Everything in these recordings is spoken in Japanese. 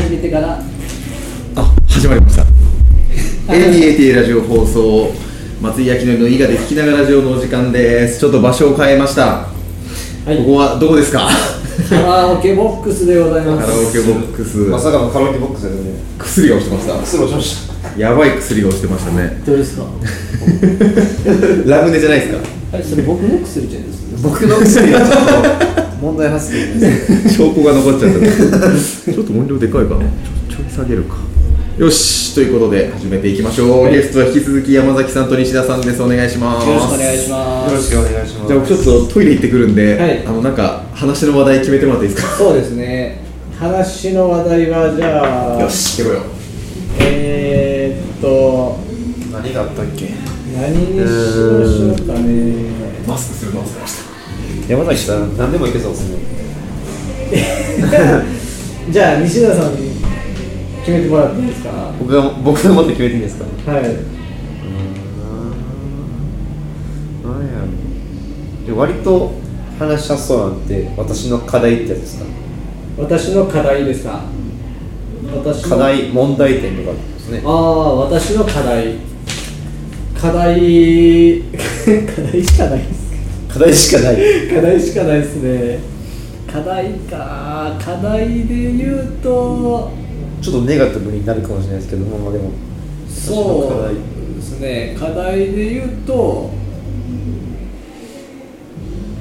始めてから。あ始まりました。ATAT ラジオ放送松井明典の伊賀で聞きながらラジオのお時間です。ちょっと場所を変えました、はい。ここはどこですか？カラオケボックスでございカラますオケボックス。まさかのカラオケボックスですね。薬が落ちてました。失礼しました。やばい薬が落ちてましたね。どうですか？ラムネじゃないですか？はいそれ僕の薬じゃないですか？僕の薬がちょっと問題発言です。証拠が残っちゃった。ちょっと音量でかいかな。ちょちょい下げるか。よし。ということで始めていきましょう、はい。ゲストは引き続き山崎さんと西田さんです。お願いします。よろしくお願いしまよろすしくお願いします。じゃあ僕ちょっとトイレ行ってくるんで、はい。あのなんか話の話題決めてもらっていいですか？そうですね。話の話題はじゃあよし行こうよ。えー、っと何があったっけ？何にしましょうかね。マスクするの忘れました山崎さん何でもいけそうですね。じゃあ西田さんに決めてもらっていいですか？は僕が僕が持って決めていいんですか？い。何やろ。で割と話しやすそうなんて私の課題ってやつですか？私の課題ですか？私の課題問題点とかですね。ああ私の課題。課題 課題しかないです課題しかない。課題しかないですね。課題か。課題で言うとちょっとネガティブになるかもしれないですけどもまあでも。そうですね。課題で言うと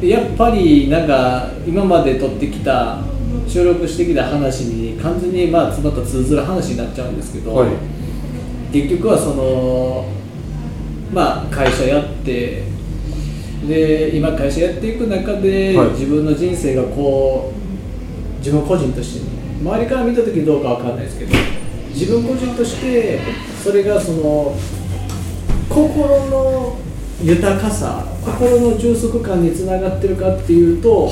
やっぱりなんか今まで撮ってきた収録してきた話に完全にまあまた通ずる話になっちゃうんですけど、はい。結局はそのまあ会社やってで今会社やっていく中で、はい。自分の人生がこう自分個人としてね周りから見た時どうかわかんないですけど自分個人としてそれがその心の豊かさ心の充足感につながってるかっていうと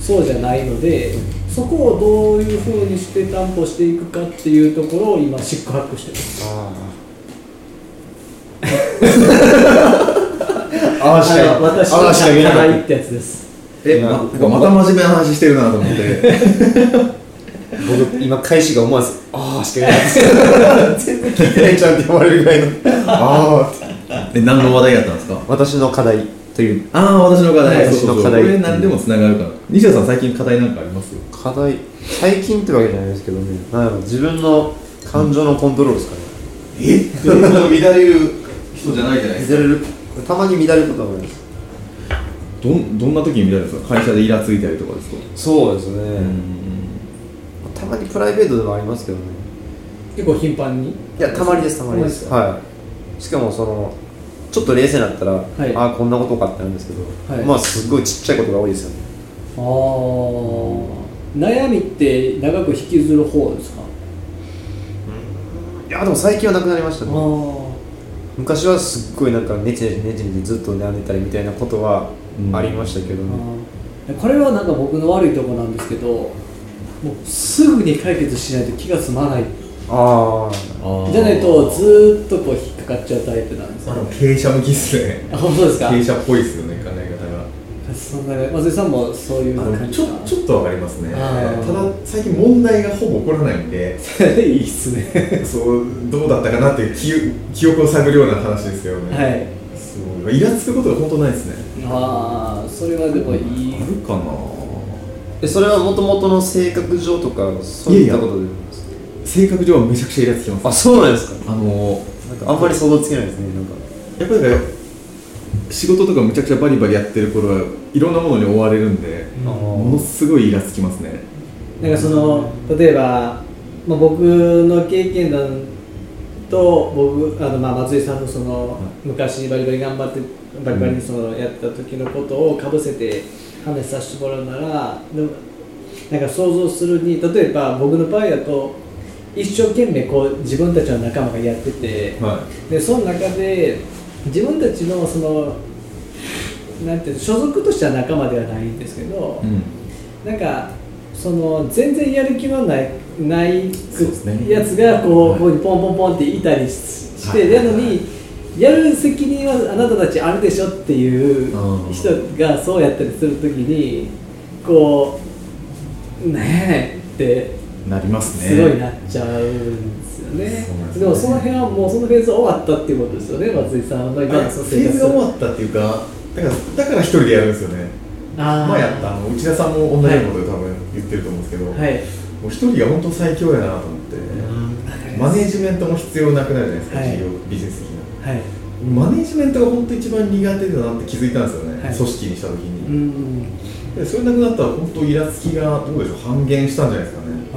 そうじゃないのでそこをどういうふうにして担保していくかっていうところを今シックハックしてますあああしあの私のああしか言えなかっ課題ってやつですえままた真面目な話してるなと思って。た 僕今開始が思わず「ああ」しか言えないです全然聞いてないじゃんってれるぐらいの「ああ」え何の話題やったんですか？私の課題という。ああ私の課題、私の課題。これ何でもつながるから。西田さん最近課題なんかあります？課題。最近ってわけじゃないですけどね。自分の感情のコントロールですかね。え？乱れる人じゃないじゃない乱れる？たまに乱れることがあります。どんどんな時に乱れるんですか？会社でイラついたりとかですか？そうですね、うんたまにプライベートでもありますけどね。結構頻繁に？いやたまにですたまにです。はい。しかもそのちょっと冷静になったら、い。ああこんなことかってなるんですけど、はい。まあすごいちっちゃいことが多いですよね。ああ悩みって長く引きずる方ですか？いやでも最近はなくなりましたね。あ昔はすっごいなんかネチネチネチネチずっと悩んでたりみたいなことはうん。ありましたけどね、あこれはなんか僕の悪いとこなんですけどもうすぐに解決しないと気が済まない。ああー。じゃないとずーっとこう引っかかっちゃうタイプなんですよ。あの経営者向きっすね。あ本当ですか？経営者っぽいっすよねそんな松井さんもそういうあのちょちょっとわかりますね。ただ最近問題がほぼ起こらないんで。いいっすね。そうどうだったかなっていう記記憶を探るような話ですよね。はい。そうイラつくことが本当ないですね。ああそれはでもいい。あるかな？えそれはもともとの性格上とかそういったことで？性格上はめちゃくちゃイラつきます。あそうなんですか。あのなんかあんまり想像つけないですねなんか。やっぱりね仕事とかむちゃくちゃバリバリやってる頃はいろんなものに追われるんでうん。ものすごいイラつきますね。なんかその例えば、まあ、僕の経験談と僕あのまあ松井さんのその昔バリバリ頑張ってバリバリにそのやった時のことをかぶせて話させてもらうならでもなんか想像するに例えば僕の場合だと一生懸命こう自分たちの仲間がやっててはでその中で自分たちのそのなんていうの所属としては仲間ではないんですけど、い、うん、なんかその全然やる気のないないやつがこう、はい。ここにポンポンポンっていたりしして、はい。なのにやる責任はあなたたちあるでしょっていううん。人がそうやったりするときにこうねえってなりますね。すごいなっちゃうんね。でもその辺はもうそのフェーズ終わったっていうことですよね松井さんの今のフェーズが終わったっていうかだからだから一人でやるんですよね。あー。前やったあの内田さんも同じようなことで多分言ってると思うんですけど、はい。もう一人が本当最強やなと思って、マネージメントも必要なくなるじゃないですか、はい。事業ビジネス的な。はい。マネージメントが本当一番苦手だなって気づいたんですよね、はい。組織にした時うに、んでそれなくなったら本当イラつきがどうでしょう半減したんじゃないですかね。あ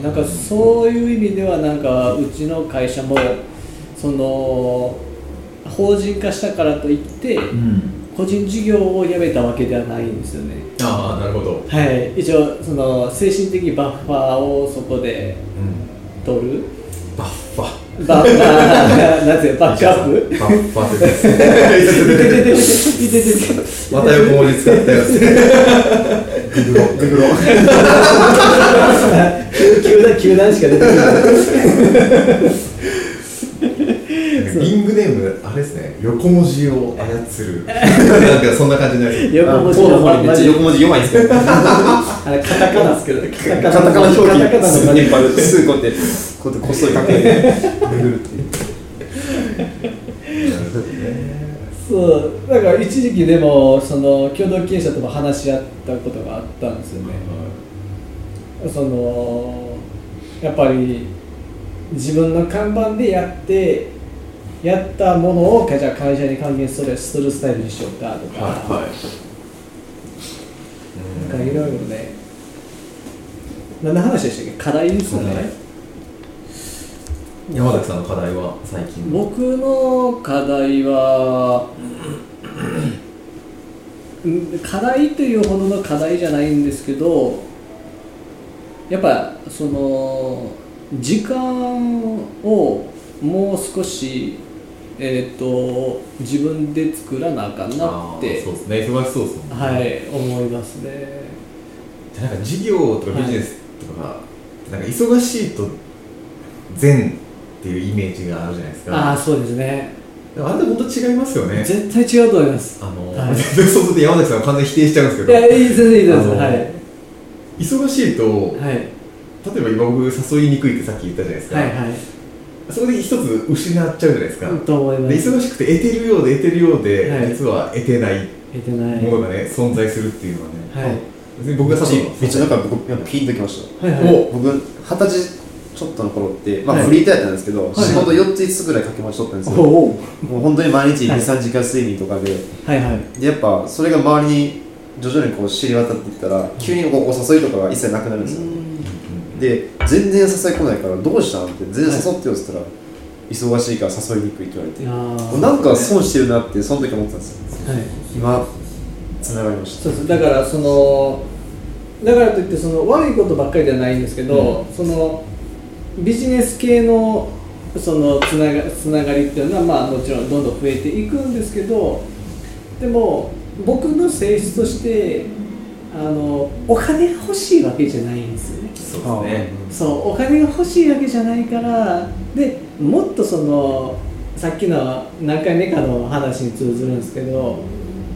ーなんかそういう意味ではなんかうちの会社もその法人化したからといってん。個人事業をやめたわけではないんですよね。ああなるほど、はい。一応その精神的バッファーをそこで取る。バッファバッファー なんてバックアップ？バッファってです。また横文字使ったよググロググロ球団球団しか出てこないグネームあれですね横文字を操る。なんかそんな感じになる横文字めっちゃ横文字弱いんですけどカあれカタカナですけど。ねカタカナ表記カタカナのす何げえバルす。ぐこうやってこうやってこっそりかけてググるっていうそうだから一時期でもその共同経営者とも話し合ったことがあったんですよね、そのやっぱり自分の看板でやってやったものをじゃあ会社に還元するするスタイルにしようかとか、はいなんかいろいろね。何の話でしたっけ？課題ですよね、山崎さんの課題は最近。僕の課題はうん課題というほどの課題じゃないんですけどやっぱその時間をもう少し、えー、と自分で作らなあかんなってそうですね。忙しそうですもんね。はい思いますね。なんか事業とかビジネスとか、なんか忙しいと善っていうイメージがあるじゃないですか。ああそうですね。あれで本当違いますよね。絶対違うと思います。あの、はい。そうすると山崎さんは完全に否定しちゃうんですいけど。やいい全然いい。ですはい。忙しいとはい。例えば今僕誘いにくいってさっき言ったじゃないですか、はいはいそこで一つ失っちゃうじゃないですか、と思いまです忙しくて得てるようで得てるようで、はい。実は得てない。得てない。ものがね存在するっていうのはね、はい。別に僕が誘うのめっちゃなんか僕やっぱ聞いてきました。はいはい。お僕二十歳ちょっとの頃って、まあ、はい。フリーターやったんですけど、い。仕事4つ5つぐらい掛け持ちとったんですよ、おおもう本当に毎日はい。23時間睡眠とかで,、はいはい。でやっぱそれが周りに徐々にこう知り渡っていったら急にこうお誘いとかが一切なくなるんですよ、で全然誘い来ないからどうしたんって全然誘ってよって言ったら、忙しいから誘いにくいって言われて。なんか損してるなってその時思ったんですよ。はい。今つながりました。そうです。だからそのだからといってその悪いことばっかりではないんですけど、そのビジネス系のそのつながつながりっていうのはまあもちろんどんどん増えていくんですけどでも僕の性質としてあのお金が欲しいわけじゃないんですよね。そうですね。そうお金が欲しいわけじゃないからでもっとそのさっきの何回目かの話に通ずるんですけど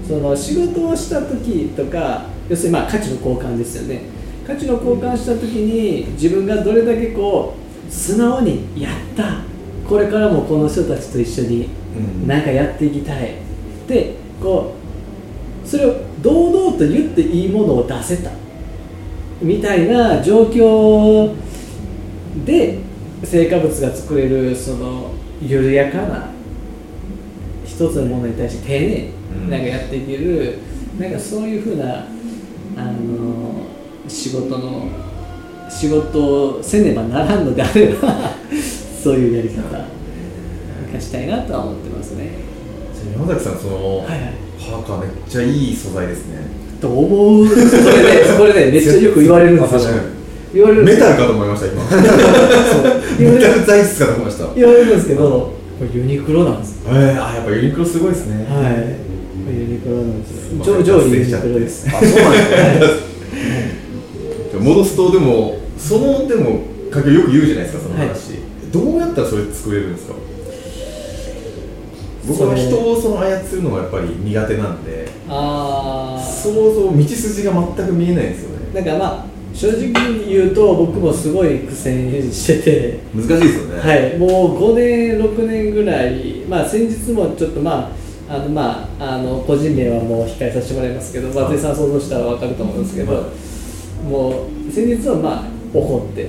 その仕事をした時とか要するにまあ価値の交換ですよね。価値の交換した時に自分がどれだけこう素直にやったこれからもこの人たちと一緒にうん。なんかやっていきたい。でこうそれを堂々と言っていいものを出せた。みたいな状況で成果物が作れるその緩やかな一つのものに対して丁寧なんかやっていける、なんかそういうふうなあの仕事の仕事をせねばならんのであれば そういうやり方生かしたいなとは思ってますね。山崎さんその、はいはいパーカーめっちゃいい素材ですね。と思う。それね それねめっちゃよく言われるんですよ。言われるメタルかと思いました今。メタル材質かと思いました。え言われるんですけどこれユニクロなんですー、あやっぱユニクロすごいですね。はい。ユニクロなんです上上位ユニクロです。あそうなんですね戻すとでもそのでもかけよく言うじゃないですかその話、はい。どうやったらそれ作れるんですか？僕は人をその操るのがやっぱり苦手なんでああ想像道筋が全く見えないんですよね。だからまあ正直に言うと僕もすごい苦戦してて。難しいですよね。はい、もう5年、6年ぐらい、まあ、先日もちょっと、まああのまあ、あの個人名はもう控えさせてもらいますけど、松井さん想像したら分かると思うんですけど、はもう先日は、まあ、怒って、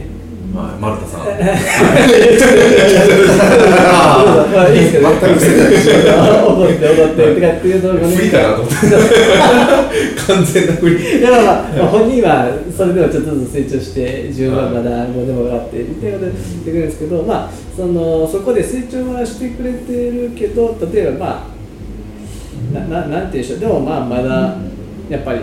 はい丸田さん。まあいいですけど、全く癖ない怒って、怒って、とかっていうのが不利かなと思って完全な不利いやまあ本人はそれでもちょっとずつ成長して自分はまだ5でも上がってみたいなことで言ってくれるんですけど、まあ、そのそこで成長はしてくれてるけど例えばまあなななんていうんでしょうでもまあまだやっぱり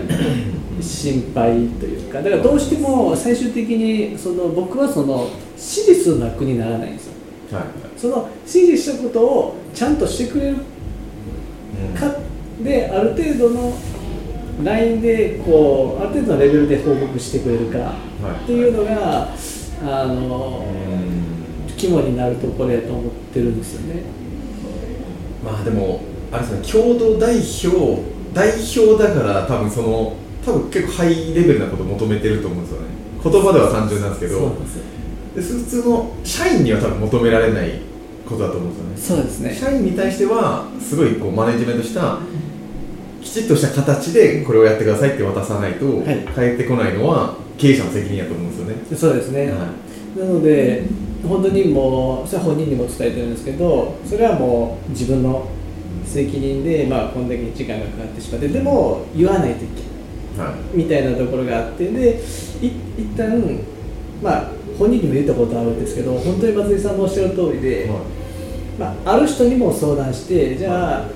心配というかだからどうしても最終的にその僕はその私立の楽にならないんですよ。はいその指示したことをちゃんとしてくれるかである程度のラインでこうある程度のレベルで報告してくれるかっていうのがあの肝になるところやと思ってるんですよね。まあでもあれですね共同代表代表だから多分その多分結構ハイレベルなことを求めてると思うんですよね。言葉では単純なんですけど。で普通の社員には多分求められないことだと思うんですよね。そうですね。社員に対してはすごいこうマネジメントしたきちっとした形でこれをやってくださいって渡さないとはい。返ってこないのは経営者の責任やと思うんですよね、そうですね、はなので本当にもうそれは本人にも伝えてるんですけどそれはもう自分の責任で、まあ、こんだけ時間がかかってしまってでも言わないといけないみたいなところがあってでい一旦まあ本人にも言ったことあるんですけど本当に松井さんのおっしゃる通りで、まあ、ある人にも相談してじゃあ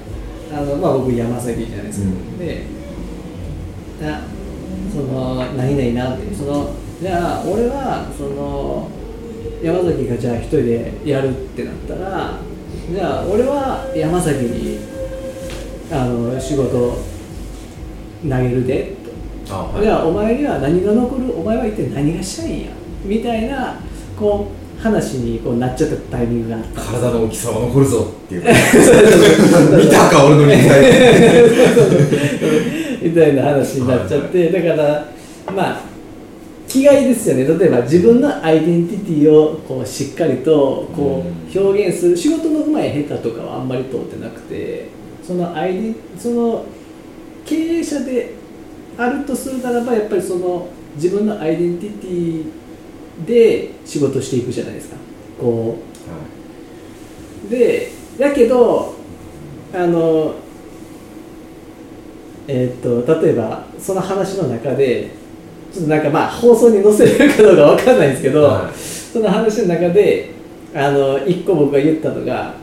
あの、まあ、僕山崎じゃないですか、うん。であその何々なってそのじゃあ俺はその山崎がじゃあ一人でやるってなったらじゃあ俺は山崎にあの仕事投げるでとあはい。じゃあお前には何が残る？お前は一体何がしたいんや？みたいなこう話にこうなっちゃったタイミングがあった体の大きさは残るぞ。っていう。見たか俺の肉体。みたいな話になっちゃって、だからまあ気概ですよね。例えば自分のアイデンティティをこうしっかりとこう表現する。仕事の上手い下手とかはあんまり通ってなくてそのアイデンその経営者であるとするならばやっぱりその自分のアイデンティティで仕事していくじゃないですか。こう。でだけどあのえーっと例えばその話の中でちょっとなんかまあ放送に載せれるかどうかわかんないんですけど、はい。その話の中であの一個僕が言ったのが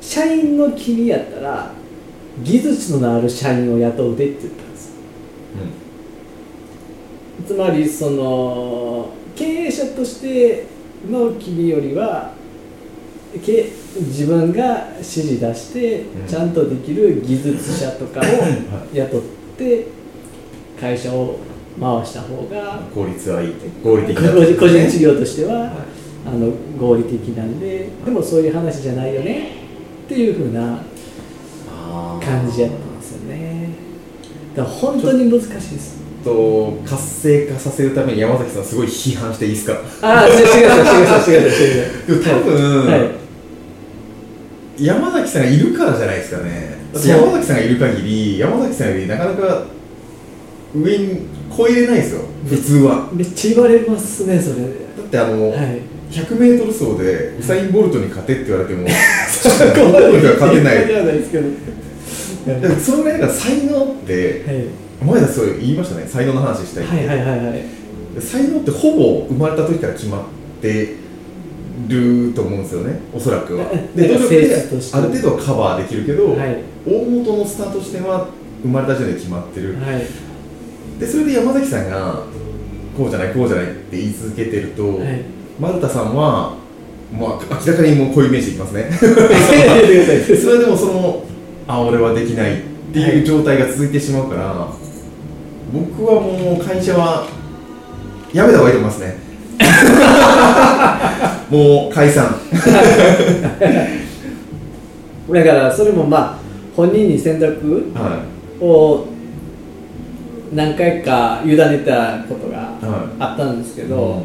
社員の君やったら技術のある社員を雇うでって言ったん。ですつまりその経営者としての君よりはけ自分が指示出してうん。ちゃんとできる技術者とかを雇って会社を回した方が効率はいい合理的個だ人個人事業としては、はい。あの合理的なんででもそういう話じゃないよねっていうふうな感じやっただから本当に難しいです。と活性化させるために山崎さんすごい批判していいですか？ああ違う違う違う違う違う違う。多分、はい。山崎さんがいるからじゃないですかね。山崎さんがいる限り山崎さんよりなかなか上に超えれないですよ。普通は。めっちゃ言われますねそれ。だってあの、はい。100m 走でウサイン・ボルトに勝てって言われても 100m は勝てない。じゃないですけど。だからそのぐらいだから才能ってはい。前田そう言いましたね。才能の話したいって、はいはいはいはい。才能ってほぼ生まれた時から決まってると思うんですよね。おそらくは。で努力である程度はカバーできるけど、はい。大元のスタート地点は生まれた時点で決まってる、はい。でそれで山崎さんがこうじゃないこうじゃないって言い続けてると、はい。丸田さんは、まあ、明らかにもうこういうイメージいきますね。それでもそのあ俺はできないっていう状態が続いてしまうから、僕はもう会社はやめた方がいいと思いますね。もう解散。だからそれもまあ本人に選択はを何回か委ねたことがはあったんですけど、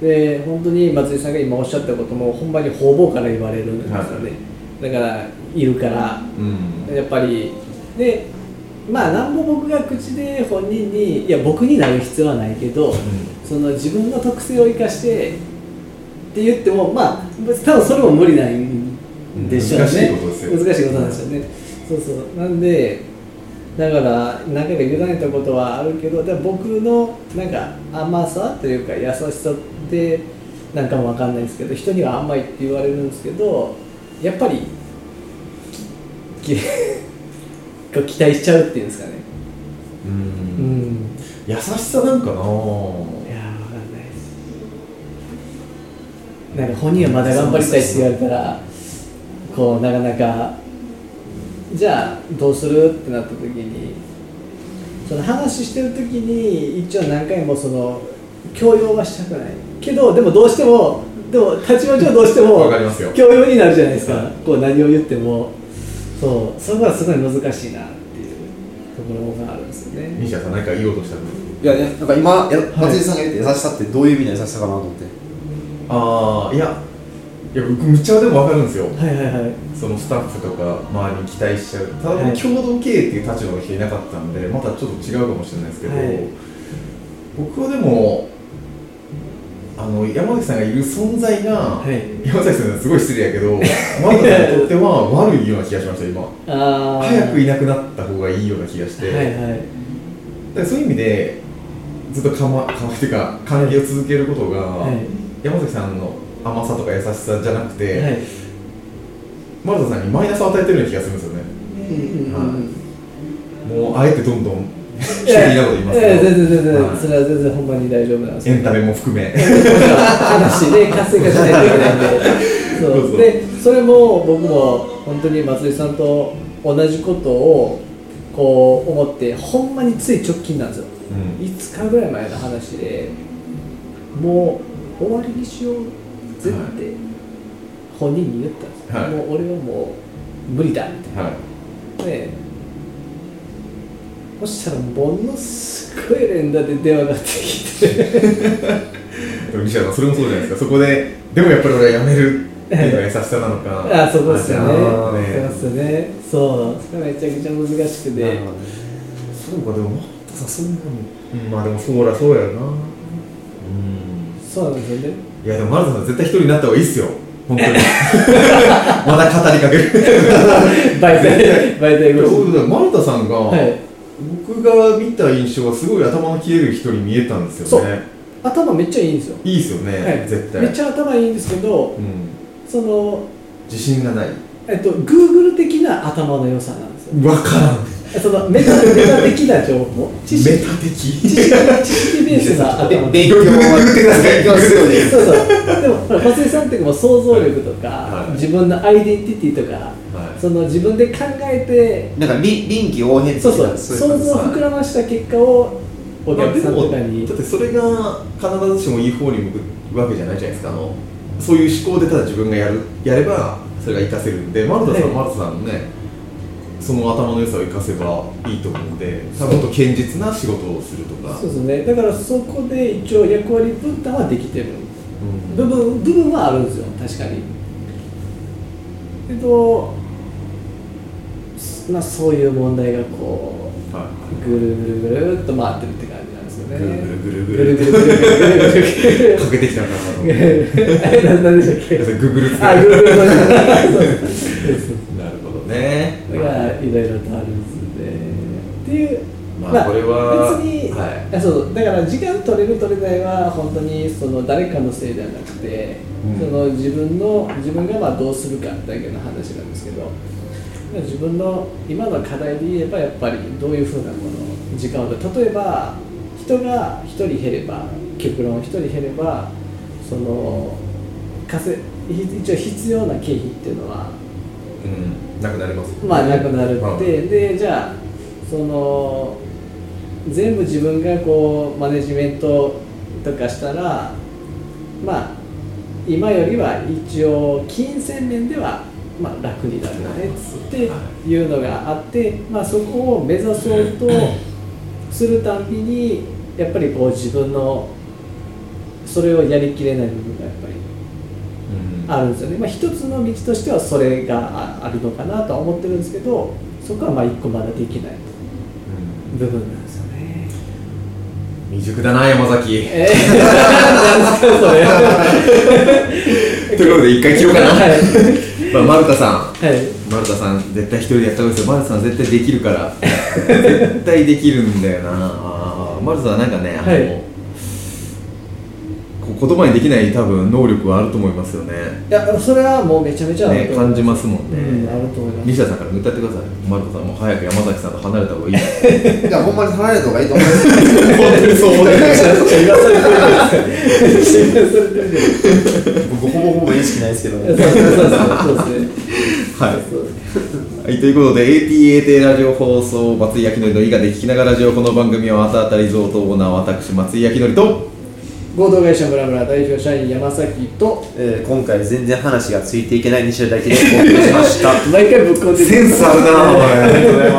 で本当に松井さんが今おっしゃったこともほんまに方々から言われるんですよね、だからいるからうん。やっぱり。でまあなんぼ僕が口で本人にいや僕になる必要はないけど、その自分の特性を生かしてって言ってもまあ多分それも無理なんでしょうね。難しいことですよ。難しいことなんですよね、そうそう。なんでだから何回か委ねたことはあるけどでも僕のなんか甘さというか優しさってなんかも分かんないですけど人には甘いって言われるんですけどやっぱりききこう期待しちゃうっていうんですかね。ううん。ん優しさなんかないやーわかんないです。なんか本人はまだ頑張りたいって言われたらこうなかなかじゃあどうするってなった時にその話してる時に一応何回もその強要はしたくない。けどでもどうしてもでも立場上どうしてもわかりますよ。強要になるじゃないですか、はい。こう何を言っても。そう。そこはすごい難しいなっていうところがあるんですよね。西田さん何か言おうとしたの？いやいやなんか今や松井さんが言って優しさってどういう意味の優しさかなと思って。ああいやいや僕むっちゃでも分かるんですよ。はいはいはい。そのスタッフとか周りに期待しちゃう。ただはい。共同経営っていう立場の人いなかったんでまたちょっと違うかもしれないですけど、はい。僕はでもあの山崎さんがいる存在が、はい。山崎さんすごい失礼やけど山崎さんにとっては悪いような気がしました今。早くいなくなった方がいいような気がして、はいはい。だからそういう意味でずっとかまかまっていうか関係を続けることが、はい。山崎さんの甘さとか優しさじゃなくて、はい。丸田さんにマイナスを与えてるような気がするんですよね。うんうんうんもうあえてどんどん否定的なこと言いますいやいや全然全然、はい。それは全然ほんまに大丈夫なんです。エンタメも含め。話で活性化しないといけないんで。そう。でそれも僕も本当に松井さんと同じことをこう思ってほんまについ直近なんですよ。うん。5日ぐらい前の話でもう終わりにしようぜって本人に言ったんです。よ、はい。もう俺はもう無理だみたいなはい。でそしたらものすごい連打で電話がかかってきて。でも西田さんそれもそうじゃないですか。そこででもやっぱり俺はやめるっていうのが優しさなのか。あそこですよね。そうねですよね。そう。めちゃくちゃ難しくて。なるほどねそうかでもさそんなに、うん、まあでもそうだそうやろな。うん。そうなんですよね。いやでも丸田さん絶対一人になった方がいいっすよ。本当に。まだ語りかける。媒体媒体越しそうだ丸田さんが、はい僕が見た印象はすごい頭の切れる人に見えたんですよね。頭めっちゃいいんですよ、いいっすよね、はい、絶対。めっちゃ頭いいんですけどうん、その自信がないえっと Google 的な頭の良さなんですよ。分からん。そのメタメタ的な情報？知識？メタ的？知識知識ベースな頭の勉強は勉強するよね。そうそう。でもほら松井さんってもう想像力とか、はい。自分のアイデンティティとか、はい。その自分で考えてなんか臨臨機応変的そうそう。な想いう像を膨らました結果をお客さんとかに、だってそれが必ずしもいい方に向くわけじゃないじゃないですか。あのそういう思考でただ自分がやるやればそれが活かせるんで丸田さん、はい丸田さんのねその頭の良さを生かせばいいと思うので多分もっと堅実な仕事をするとか。そうですね。だからそこで一応役割分担はできてる。うん。部分部分はあるんですよ。確かに。けどまあそういう問題がこはうぐるぐるぐるっと回ってるねぐるぐるぐるぐるぐるぐるかけてきたなえななんでしたっけググルあ、ググルなるほどねだからいろいろとあるんですね。っていう、まあこれは別に、はいあそうだから時間取れる取れないは本当にその誰かのせいではなくて、その自分の自分がまあどうするかだけの話なんですけど。自分の今の課題で言えばやっぱりどういうふうなこの時間を例えば人が1人減れば極論1人減ればその稼一応必要な経費っていうのはうんなくなりますまあなくなるはいって、でじゃあその全部自分がこうマネジメントとかしたらまあ今よりは一応金銭面ではまあ楽になるよねっていうのがあって、まあ、そこを目指そうとするたんびにやっぱりこう自分のそれをやりきれない部分がやっぱりうん。あるんですよね、まあ、一つの道としてはそれがああるのかなとは思ってるんですけどそこはまあ一個まだできない部分なんですよね。未熟だな山崎。えー、なんですかそれ。ということで一回切ろうかな、はい。まあ、丸田さん。はい。丸田さん絶対一人でやった方がいいですよ。丸田さん絶対できるから。絶対できるんだよなあー丸田さんはなんかねあの、はい。こう言葉にできない多分能力はあると思いますよね。いやそれはもうめちゃめちゃあるね感じますもんね、うんあると思います。西田さんから歌ってください。丸田さんもう早く山崎さんと離れた方がいい。いやほんまに離れた方がいいと思います。本当にそう思ってめちゃくちゃ言わされてるじゃないですか言わされてるじゃないですか僕ほぼほぼ意識ないですけどそうですねはいはい、ということで ATAT ラジオ放送松井明則の伊賀で聞きながらラジオこの番組はあたあたリゾートオーナー私松井明則と合同会社ムラムラ代表社員山崎とえー今回全然話がついていけない西田大輝でお送りしました。毎回ぶっ込んでる。センスあるなお前